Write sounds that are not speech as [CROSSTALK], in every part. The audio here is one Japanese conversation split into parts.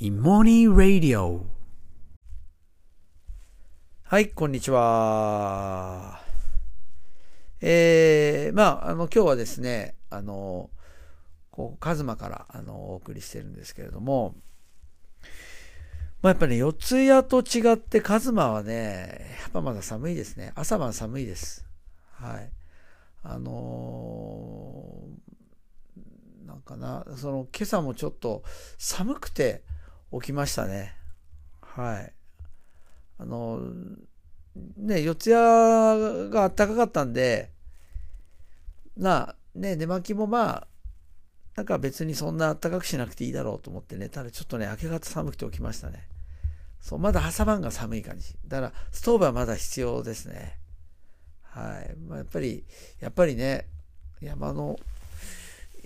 in Morning Radio はい、こんにちは。えー、まあ、あの、今日はですね、あの、こう、カズマから、あの、お送りしてるんですけれども、まあ、やっぱりね、四谷と違ってカズマはね、やっぱまだ寒いですね。朝晩寒いです。はい。あのーなんかな、その、今朝もちょっと寒くて起きましたね。はい。あの、ね、四谷が暖かかったんで、な、ね、寝巻きもまあ、なんか別にそんな暖かくしなくていいだろうと思ってね、ただちょっとね、明け方寒くて起きましたね。そう、まだ朝晩が寒い感じ。だから、ストーブはまだ必要ですね。はい。まあ、やっぱり、やっぱりね、山の、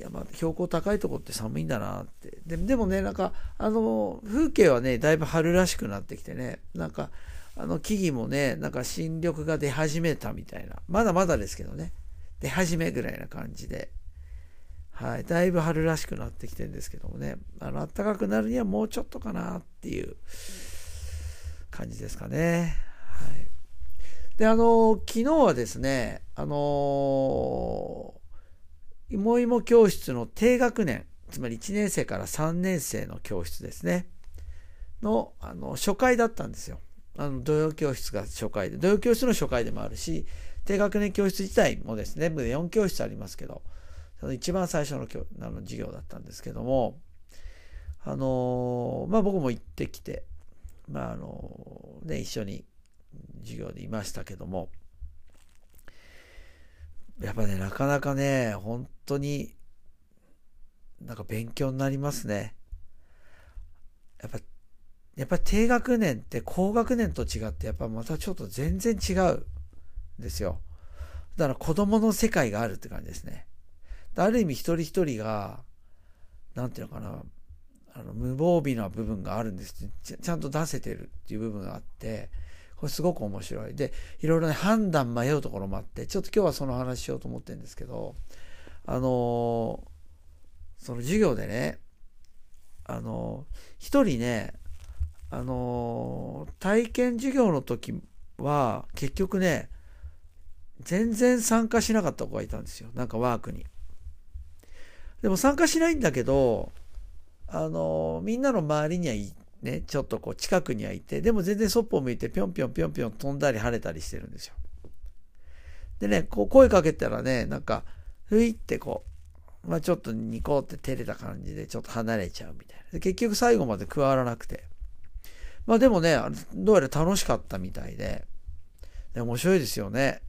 山、標高高いとこって寒いんだなって。ででもね、なんか、あの、風景はね、だいぶ春らしくなってきてね、なんか、あの、木々もね、なんか新緑が出始めたみたいな。まだまだですけどね。出始めぐらいな感じで。はい。だいぶ春らしくなってきてるんですけどもね。あの、暖かくなるにはもうちょっとかなっていう感じですかね。はい。で、あの、昨日はですね、あのいもいも教室の低学年、つまり1年生から3年生の教室ですね。の、あの、初回だったんですよ。あの、土曜教室が初回で、土曜教室の初回でもあるし、低学年教室自体もですね、部で4教室ありますけど、その一番最初の教あの授業だったんですけども、あのまあ僕も行ってきて、まああのね、一緒に授業でいましたけども、やっぱね、なかなかね、本当に、なんか勉強になりますね。やっぱ、やっぱ低学年って高学年と違って、やっぱまたちょっと全然違うんですよ。だから子供の世界があるって感じですね。ある意味一人一人が、なんていうのかな、あの無防備な部分があるんですち。ちゃんと出せてるっていう部分があって、これすごく面白い。で、いろいろね、判断迷うところもあって、ちょっと今日はその話しようと思ってるんですけど、あのーその授業でね、あのー一人ね、あのー体験授業の時は、結局ね、全然参加しなかった子がいたんですよ。なんかワークに。でも参加しないんだけど、あのみんなの周りにはいね、ちょっとこう近くにはいて、でも全然そっぽを向いてぴょんぴょんぴょんぴょん飛んだり跳ねたりしてるんですよ。でね、こう声かけたらね、なんか、ふいってこう、まあちょっとニコって照れた感じでちょっと離れちゃうみたいな。結局最後まで加わらなくて。まあでもね、どうやら楽しかったみたいで、で面白いですよね。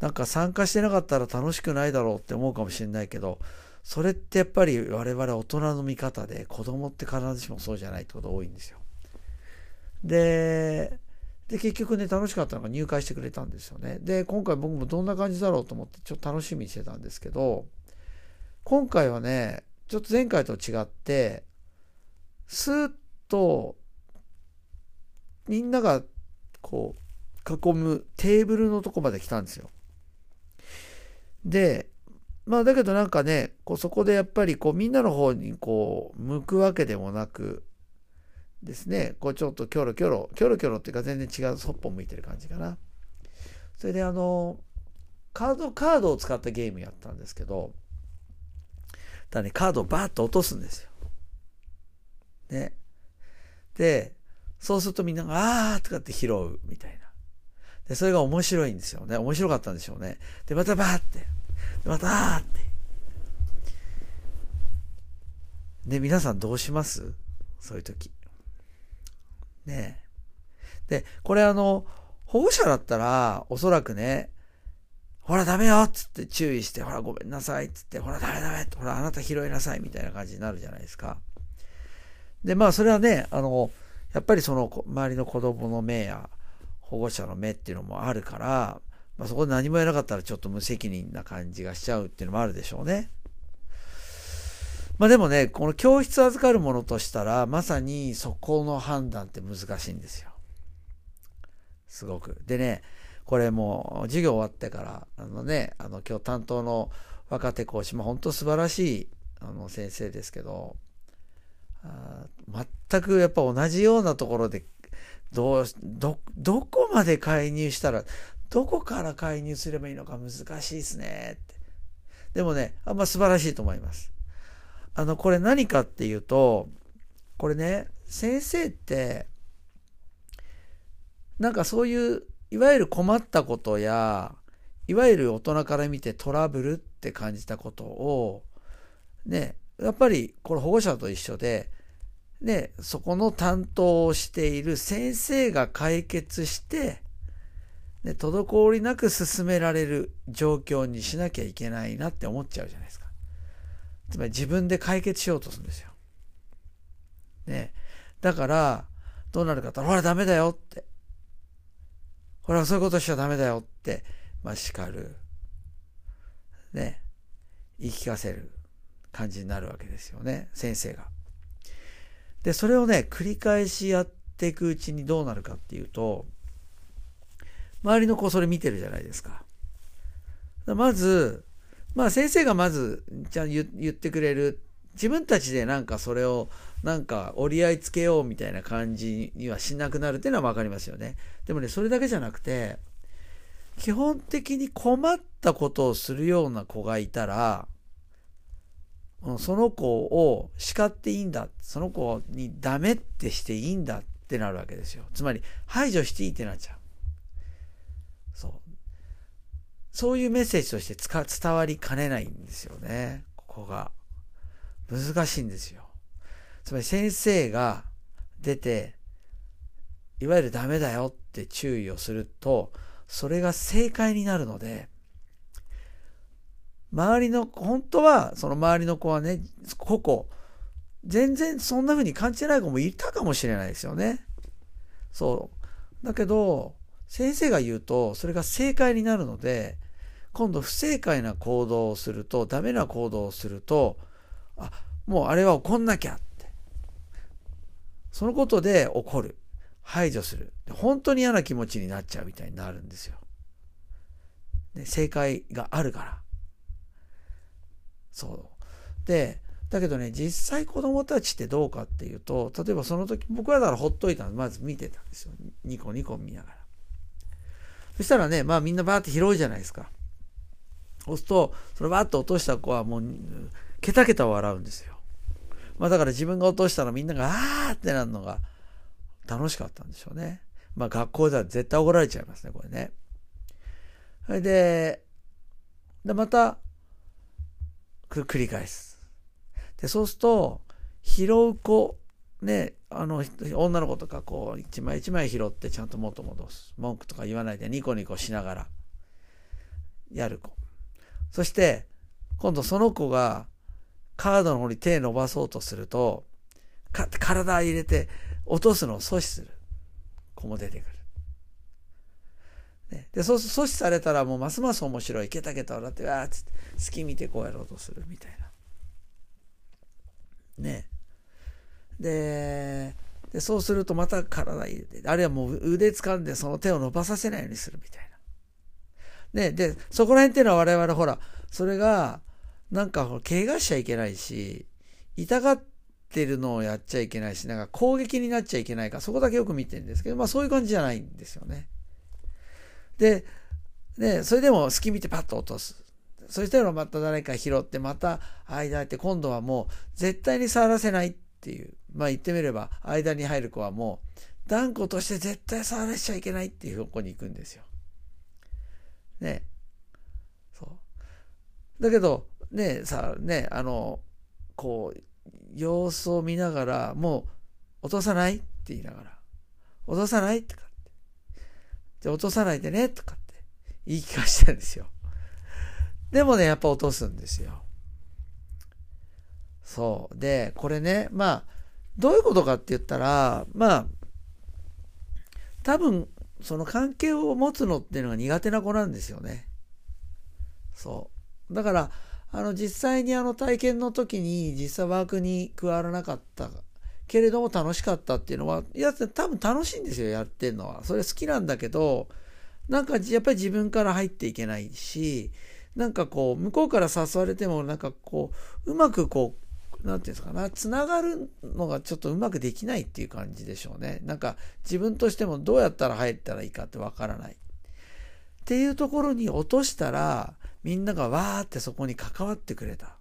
なんか参加してなかったら楽しくないだろうって思うかもしれないけど、それってやっぱり我々大人の見方で子供って必ずしもそうじゃないってこと多いんですよ。で、で、結局ね、楽しかったのが入会してくれたんですよね。で、今回僕もどんな感じだろうと思ってちょっと楽しみにしてたんですけど、今回はね、ちょっと前回と違って、スーッとみんながこう囲むテーブルのとこまで来たんですよ。で、まあだけどなんかね、こうそこでやっぱりこうみんなの方にこう向くわけでもなくですね、こうちょっとキョロキョロ、キョロキョロっていうか全然違うそっぽ向いてる感じかな。それであの、カード、カードを使ったゲームやったんですけど、だね、カードをバーッと落とすんですよ。ね。で、そうするとみんなが、あーとかって拾うみたいな。で、それが面白いんですよね。面白かったんでしょうね。で、またバーって。またーって。で、皆さんどうします？そういう時。ねえ。で、これあの、保護者だったら、おそらくね、ほらダメよっつって注意して、ほらごめんなさいっつって、ほらダメダメって、ほらあなた拾いなさいみたいな感じになるじゃないですか。で、まあそれはね、あの、やっぱりその周りの子供の目や保護者の目っていうのもあるから、まあ、そこで何もやらなかったらちょっと無責任な感じがしちゃうっていうのもあるでしょうね。まあでもね、この教室預かるものとしたら、まさにそこの判断って難しいんですよ。すごく。でね、これもう授業終わってから、あのね、あの今日担当の若手講師も本当素晴らしいあの先生ですけど、あ全くやっぱ同じようなところで、どう、ど、どこまで介入したら、どこから介入すればいいのか難しいですねって。でもね、あんま素晴らしいと思います。あの、これ何かっていうと、これね、先生って、なんかそういう、いわゆる困ったことや、いわゆる大人から見てトラブルって感じたことを、ね、やっぱりこれ保護者と一緒で、ね、そこの担当をしている先生が解決して、ね、滞りなく進められる状況にしなきゃいけないなって思っちゃうじゃないですか。つまり自分で解決しようとするんですよ。ね。だから、どうなるかと、ほらダメだよって。ほらそういうことしちゃダメだよって、まあ叱る。ね。言い聞かせる感じになるわけですよね。先生が。で、それをね、繰り返しやっていくうちにどうなるかっていうと、周りの子それ見てるじゃないですか。まず、まあ先生がまず、じゃあ言ってくれる。自分たちでなんかそれをなんか折り合いつけようみたいな感じにはしなくなるっていうのは分かりますよね。でもね、それだけじゃなくて、基本的に困ったことをするような子がいたら、その子を叱っていいんだ。その子にダメってしていいんだってなるわけですよ。つまり排除していいってなっちゃう。そう。そういうメッセージとして伝わりかねないんですよね。ここが。難しいんですよ。つまり先生が出て、いわゆるダメだよって注意をすると、それが正解になるので、周りの、本当は、その周りの子はね、個々、全然そんな風に感じてない子もいたかもしれないですよね。そう。だけど、先生が言うと、それが正解になるので、今度不正解な行動をすると、ダメな行動をすると、あ、もうあれは怒んなきゃって。そのことで怒る。排除する。本当に嫌な気持ちになっちゃうみたいになるんですよ。ね、正解があるから。そう。で、だけどね、実際子供たちってどうかっていうと、例えばその時、僕はだからほっといたの、まず見てたんですよ。ニコニコ見ながら。そしたらね、まあみんなバーって拾うじゃないですか。押すと、そのバーッと落とした子はもう、ケタケタ笑うんですよ。まあだから自分が落としたらみんなが、あーってなるのが楽しかったんでしょうね。まあ学校では絶対怒られちゃいますね、これね。それで、で、また、繰り返す。で、そうすると、拾う子、ね、あの、女の子とかこう、一枚一枚拾ってちゃんと元戻す。文句とか言わないでニコニコしながら、やる子。そして、今度その子が、カードの方に手伸ばそうとすると、か体入れて落とすのを阻止する子も出てくる。ね、で、そう阻止されたらもうますます面白い。ケタケタ笑って、わーっつって、好き見てこうやろうとするみたいな。ねえ。で、でそうするとまた体入れて、あるいはもう腕掴んでその手を伸ばさせないようにするみたいな。ね、で、そこら辺っていうのは我々ほら、それが、なんか怪我しちゃいけないし、痛がってるのをやっちゃいけないし、なんか攻撃になっちゃいけないか、そこだけよく見てるんですけど、まあそういう感じじゃないんですよね。で、ね、それでも隙見てパッと落とす。そしたらまた誰か拾って、また間って今度はもう絶対に触らせないっていう。まあ言ってみれば、間に入る子はもう断固として絶対触らせちゃいけないっていう方向に行くんですよ。ね。そう。だけど、ね、さ、ね、あの、こう、様子を見ながら、もう、落とさないって言いながら、落とさないとかって。で、落とさないでね、とかって言い聞かしてるんですよ。でもね、やっぱ落とすんですよ。そう。で、これね、まあ、どういうことかって言ったら、まあ、多分、その関係を持つのっていうのが苦手な子なんですよね。そう。だから、あの、実際にあの体験の時に実際ワークに加わらなかったけれども楽しかったっていうのは、いや、多分楽しいんですよ、やってんのは。それ好きなんだけど、なんかやっぱり自分から入っていけないし、なんかこう、向こうから誘われても、なんかこう、うまくこう、なんていうんですかな、つながるのがちょっとうまくできないっていう感じでしょうね。なんか自分としてもどうやったら入ったらいいかってわからない。っていうところに落としたら、みんながわーってそこに関わってくれた。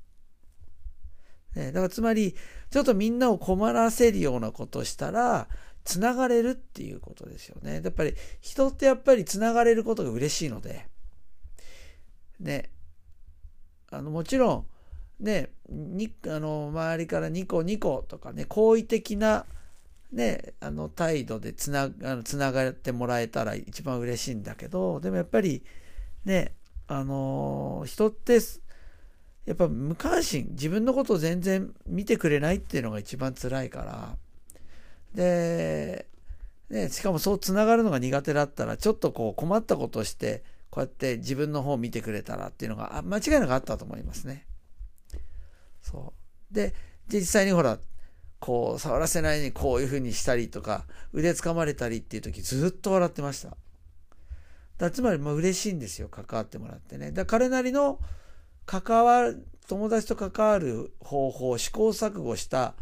ね、だからつまり、ちょっとみんなを困らせるようなことしたら、つながれるっていうことですよね。やっぱり人ってやっぱりつながれることが嬉しいので、ね、あのもちろん、ね、にあの周りからニコニコとかね、好意的な、ね、あの態度でつなあのつながってもらえたら一番嬉しいんだけど、でもやっぱりね、あの人ってやっぱ無関心自分のことを全然見てくれないっていうのが一番辛いからで、ね、しかもそうつながるのが苦手だったらちょっとこう困ったことをしてこうやって自分の方を見てくれたらっていうのが間違いなくあったと思いますね。そうで実際にほらこう触らせないようにこういうふうにしたりとか腕掴まれたりっていう時ずっと笑ってました。だつまりまあ嬉しいんですよ関わってもらってね。だ彼なりの関わる友達と関わる方法試行錯誤した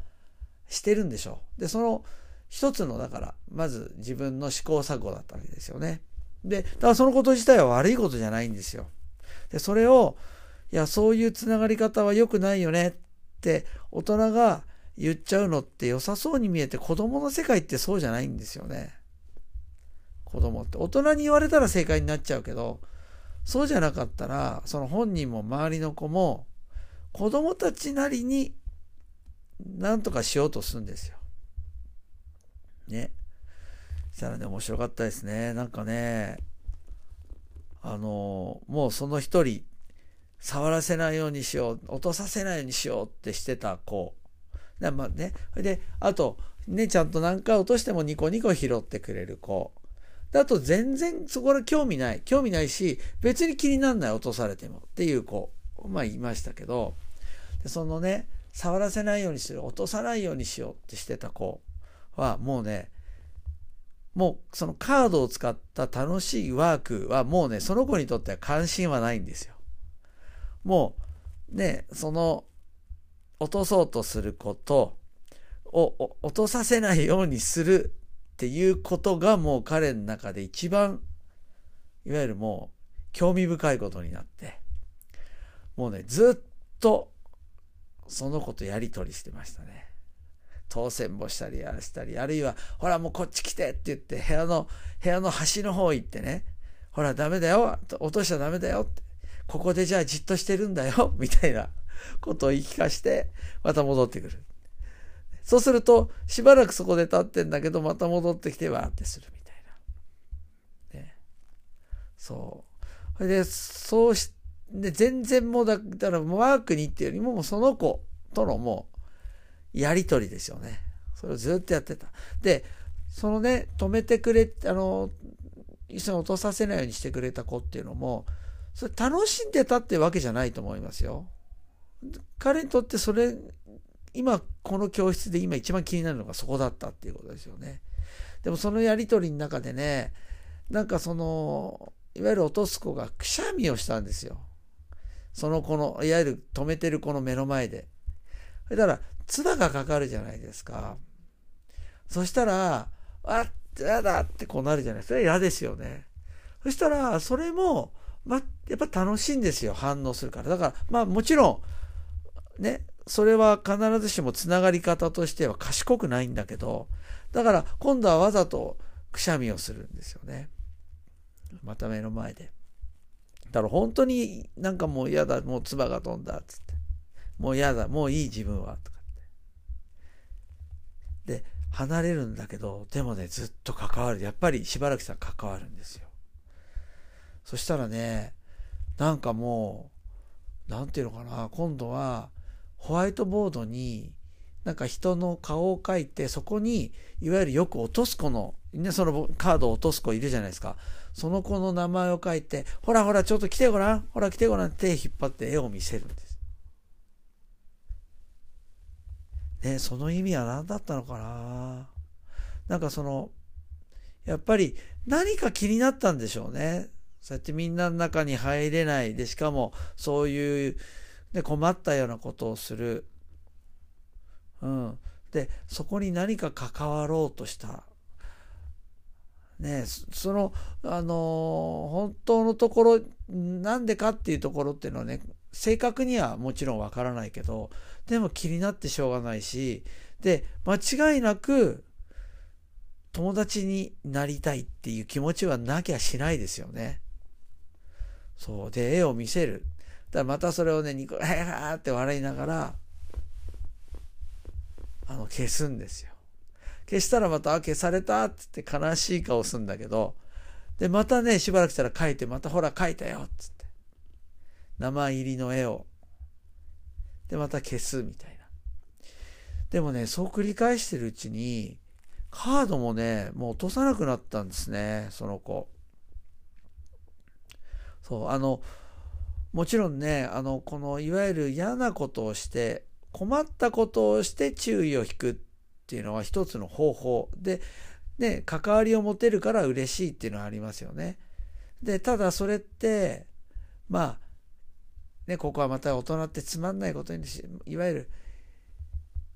してるんでしょう。でその一つのだからまず自分の試行錯誤だったわけですよね。でだからそのこと自体は悪いことじゃないんですよ。でそれをいやそういうつながり方は良くないよねって大人が言っちゃうのって良さそうに見えて子供の世界ってそうじゃないんですよね。子供って大人に言われたら正解になっちゃうけどそうじゃなかったらその本人も周りの子も子供たちなりに何とかしようとするんですよ。ね。したらね面白かったですね。なんかねあのもうその一人触らせないようにしよう落とさせないようにしようってしてた子で,、まあね、であとねちゃんと何回落としてもニコニコ拾ってくれる子だと全然そこから興味ない。興味ないし、別に気にならない落とされてもっていう子、まあ言いましたけど、でそのね、触らせないようにする、落とさないようにしようってしてた子はもうね、もうそのカードを使った楽しいワークはもうね、その子にとっては関心はないんですよ。もうね、その落とそうとすることを落とさせないようにするっていうことがもう彼の中で一番いわゆるもう興味深いことになってもうねずっとその子とやり取りしてましたね。当選簿したりやらしたりあるいはほらもうこっち来てって言って部屋の部屋の端の方行ってねほらダメだよ落としちゃダメだよってここでじゃあじっとしてるんだよ [LAUGHS] みたいなことを言い聞かしてまた戻ってくる。そうすると、しばらくそこで立ってんだけど、また戻ってきてわーってするみたいな。ね。そう。それで、そうし、で、全然もうだ、だからワークにっていうよりも、もうその子とのもう、やりとりですよね。それをずっとやってた。で、そのね、止めてくれ、あの、一緒に落とさせないようにしてくれた子っていうのも、それ楽しんでたってわけじゃないと思いますよ。彼にとってそれ今この教室で今一番気になるのがそこだったっていうことですよね。でもそのやり取りの中でねなんかそのいわゆる落とす子がくしゃみをしたんですよ。その子のいわゆる止めてる子の目の前で。だから唾がかかるじゃないですか。そしたらあっやだってこうなるじゃないですかそれ嫌ですよね。そしたらそれもまあやっぱ楽しいんですよ反応するから。だからまあもちろんねそれは必ずしもつながり方としては賢くないんだけど、だから今度はわざとくしゃみをするんですよね。また目の前で。だから本当になんかもう嫌だ、もう唾が飛んだつって。もう嫌だ、もういい自分はとかって。で、離れるんだけど、でもね、ずっと関わる。やっぱりしばらくしたら関わるんですよ。そしたらね、なんかもう、なんていうのかな、今度は、ホワイトボードになんか人の顔を描いてそこにいわゆるよく落とす子の、ね、そのカードを落とす子いるじゃないですかその子の名前を書いてほらほらちょっと来てごらんほら来てごらん手引っ張って絵を見せるんです。ねその意味は何だったのかななんかそのやっぱり何か気になったんでしょうね。そうやってみんなの中に入れないでしかもそういうで困ったようなことをする。うん、でそこに何か関わろうとした。ねそのあの本当のところなんでかっていうところっていうのはね正確にはもちろんわからないけどでも気になってしょうがないしで間違いなく友達になりたいっていう気持ちはなきゃしないですよね。そうで絵を見せる。だからまたそれをねニコラーって笑いながらあの消すんですよ。消したらまた、あ、消されたっつって悲しい顔するんだけど、で、またね、しばらくしたら書いて、またほら書いたよっつって。名前入りの絵を。で、また消すみたいな。でもね、そう繰り返してるうちに、カードもね、もう落とさなくなったんですね、その子。そう、あの、もちろんね、あの、この、いわゆる嫌なことをして、困ったことをして注意を引くっていうのは一つの方法で、ね、関わりを持てるから嬉しいっていうのはありますよね。で、ただそれって、まあ、ね、ここはまた大人ってつまんないことに、いわゆる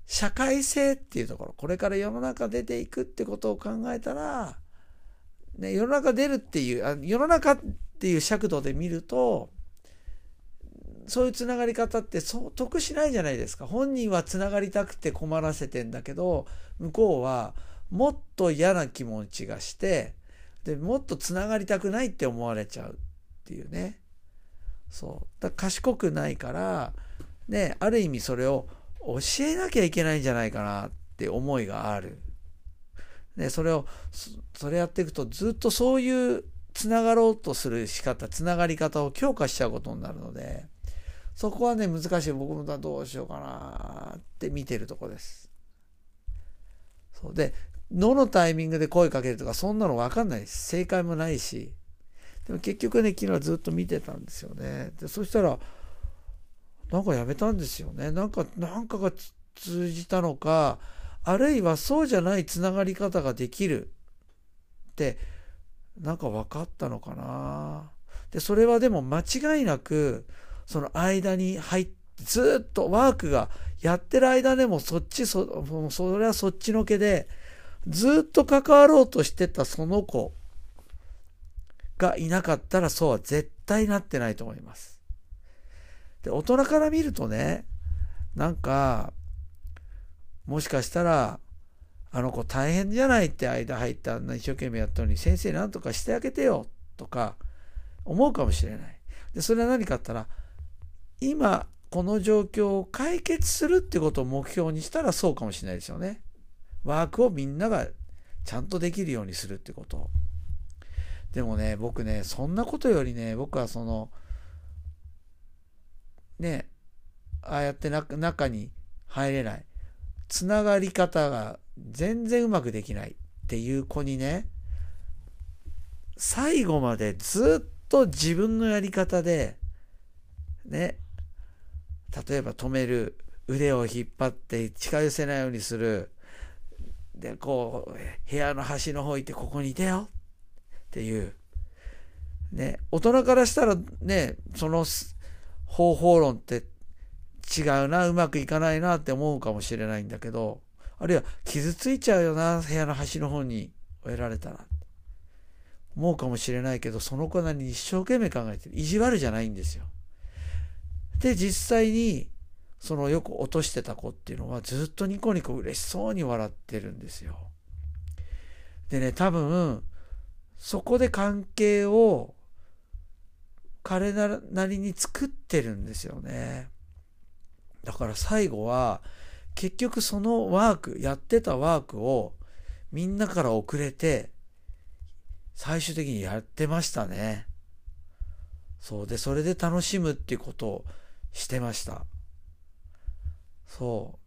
社会性っていうところ、これから世の中出ていくってことを考えたら、ね、世の中出るっていう、あ世の中っていう尺度で見ると、そういうつながり方ってそう得しないじゃないですか。本人はつながりたくて困らせてんだけど、向こうはもっと嫌な気持ちがして、で、もっとつながりたくないって思われちゃうっていうね。そう。だ賢くないから、ね、ある意味それを教えなきゃいけないんじゃないかなって思いがある。ね、それを、それやっていくとずっとそういうつながろうとする仕方、つながり方を強化しちゃうことになるので、そこはね、難しい。僕もどうしようかなって見てるとこです。そうで、どのタイミングで声かけるとか、そんなのわかんないです。正解もないし。でも結局ね、昨日はずっと見てたんですよね。で、そしたら、なんかやめたんですよね。なんか、なんかが通じたのか、あるいはそうじゃないつながり方ができるって、なんか分かったのかな。で、それはでも間違いなく、その間に入って、ずっとワークがやってる間でもそっちそ、それはそっちのけで、ずっと関わろうとしてたその子がいなかったらそうは絶対なってないと思います。で、大人から見るとね、なんか、もしかしたら、あの子大変じゃないって間入ってあんな一生懸命やったのに先生なんとかしてあげてよとか思うかもしれない。で、それは何かあったら、今この状況を解決するってことを目標にしたらそうかもしれないですよね。ワークをみんながちゃんとできるようにするってこと。でもね、僕ね、そんなことよりね、僕はその、ね、ああやって中に入れない。つながり方が全然うまくできないっていう子にね、最後までずっと自分のやり方で、ね、例えば止める腕を引っ張って近寄せないようにするでこう部屋の端の方行ってここにいてよっていうね大人からしたらねその方法論って違うなうまくいかないなって思うかもしれないんだけどあるいは傷ついちゃうよな部屋の端の方に終えられたら思うかもしれないけどその子なりに一生懸命考えてる意地悪じゃないんですよで、実際に、そのよく落としてた子っていうのはずっとニコニコ嬉しそうに笑ってるんですよ。でね、多分、そこで関係を彼なりに作ってるんですよね。から最後は、結局そのワーク、やってたワークをみんなから遅れて、最終的にやってましたね。そうで、それで楽しむっていうことをしてました。そ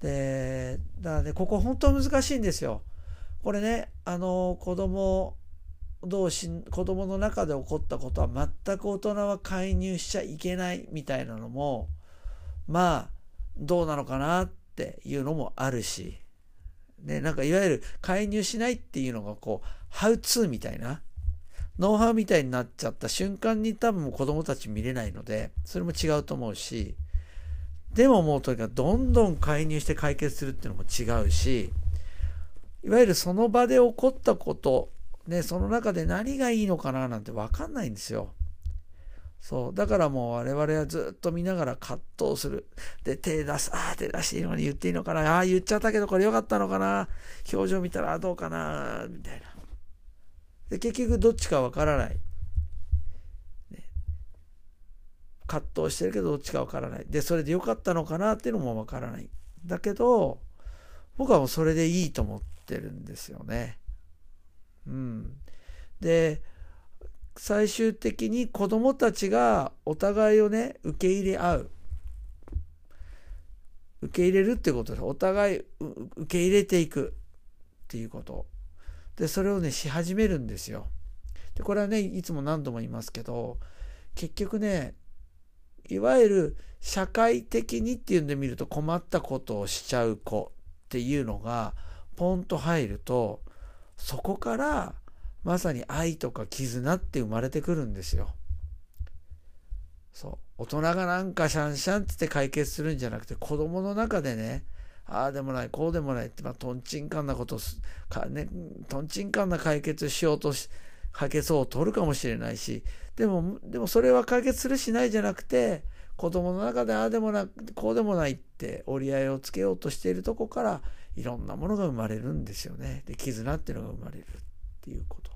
う。で、だからね、ここ本当難しいんですよ。これね、あの、子供同士、子供の中で起こったことは全く大人は介入しちゃいけないみたいなのも、まあ、どうなのかなっていうのもあるし、ね、なんかいわゆる介入しないっていうのがこう、ハウツーみたいな、ノウハウみたいになっちゃった瞬間に多分子供たち見れないので、それも違うと思うし、でももうとにかくどんどん介入して解決するっていうのも違うし、いわゆるその場で起こったこと、ね、その中で何がいいのかななんて分かんないんですよ。そう。だからもう我々はずっと見ながら葛藤する。で、手出す。ああ、手出していいのに言っていいのかな。ああ、言っちゃったけどこれ良かったのかな。表情見たらどうかな。みたいな。で、結局どっちか分からない。ね、葛藤してるけどどっちか分からない。で、それで良かったのかなっていうのも分からない。だけど、僕はもうそれでいいと思ってるんですよね。うん。で、最終的に子供たちがお互いをね、受け入れ合う。受け入れるってことです。お互い受け入れていくっていうこと。で、それをね、し始めるんですよ。で、これはね、いつも何度も言いますけど、結局ね、いわゆる社会的にっていうんで見ると困ったことをしちゃう子っていうのがポンと入るとそこからまさに愛とか絆って生まれてくるんですよ。そう大人がなんかシャンシャンって解決するんじゃなくて子供の中でねああでもないこうでもないって、まあ、とんちんかんなことか、ね、とんちんかんな解決しようとし解決を取るかもしれないしでもでもそれは解決するしないじゃなくて子供の中でああでもなこうでもないって折り合いをつけようとしているとこからいろんなものが生まれるんですよね。で絆っていうのが生まれるっていうこと。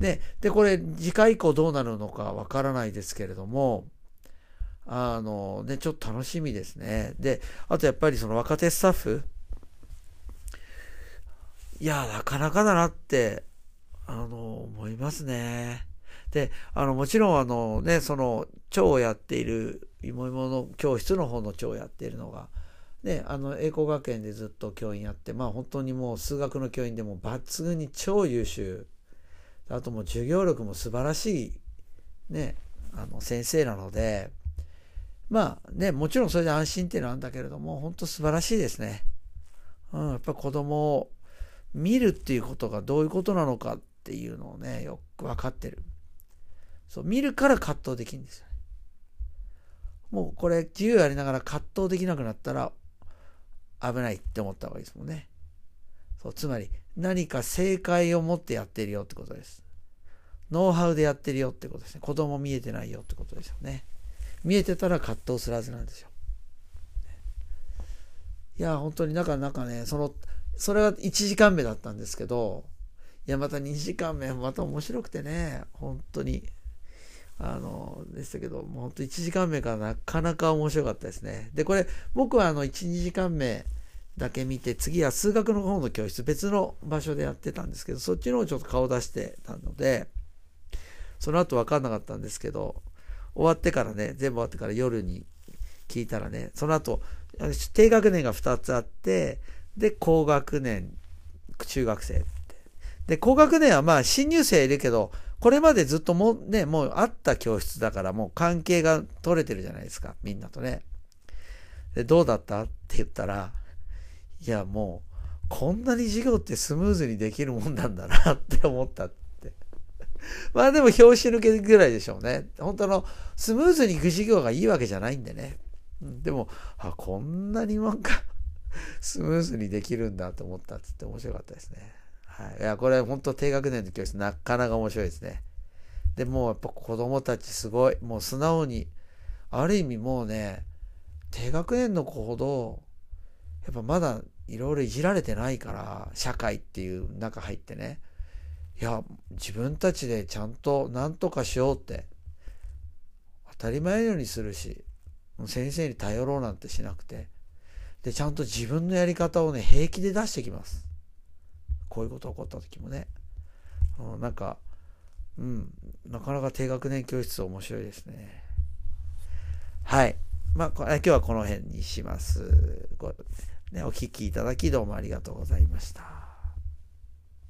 ででこれ次回以降どうなるのかわからないですけれどもあのねちょっと楽しみですね。であとやっぱりその若手スタッフいやなかなかだなってあの思いますね。で、あの、もちろんあのね、その、蝶をやっている、芋芋の教室の方の蝶をやっているのが、ね、あの、栄光学園でずっと教員やって、まあ本当にもう数学の教員でも抜群に超優秀。あともう授業力も素晴らしい、ね、あの、先生なので、まあね、もちろんそれで安心っていうのはあるんだけれども、本当素晴らしいですね。うん、やっぱ子供を見るっていうことがどういうことなのかっていうのをね、よく分かってる。そう見るから葛藤できるんですよ、ね。もうこれ自由やりながら葛藤できなくなったら危ないって思った方がいいですもんね。そうつまり何か正解を持ってやってるよってことです。ノウハウでやってるよってことですね。子供見えてないよってことですよね。見えてたら葛藤するはずなんですよ。いや、本当になかなかね、その、それは1時間目だったんですけど、いや、また2時間目、また面白くてね、本当に。あの、でしたけど、もうほんと1時間目からなかなか面白かったですね。で、これ、僕はあの、1、2時間目だけ見て、次は数学の方の教室、別の場所でやってたんですけど、そっちの方ちょっと顔出してたので、その後分かんなかったんですけど、終わってからね、全部終わってから夜に聞いたらね、その後、低学年が2つあって、で、高学年、中学生。で、高学年はまあ新入生いるけど、これまでずっともね、もうあった教室だからもう関係が取れてるじゃないですか、みんなとね。で、どうだった？って言ったら、いやもう、こんなに授業ってスムーズにできるもんなんだなって思ったって。[LAUGHS] まあでも表紙抜けぐらいでしょうね。本当の、スムーズに行く授業がいいわけじゃないんでね。でも、あ、こんなになんかスムーズにできるんだと思ったっつって面白かったですね。はい。いや、これ本当低学年の教室なかなか面白いですね。で、もうやっぱ子供たちすごい。もう素直に、ある意味もうね、低学年の子ほど、やっぱまだいろいろいじられてないから、社会っていう中入ってね。いや、自分たちでちゃんと何とかしようって、当たり前のようにするし、先生に頼ろうなんてしなくて、で、ちゃんと自分のやり方をね、平気で出してきます。こういうこと起こった時もね、うん、なんか、うん、なかなか低学年教室面白いですね。はい。まあ、今日はこの辺にします。ね、お聴きいただきどうもありがとうございました。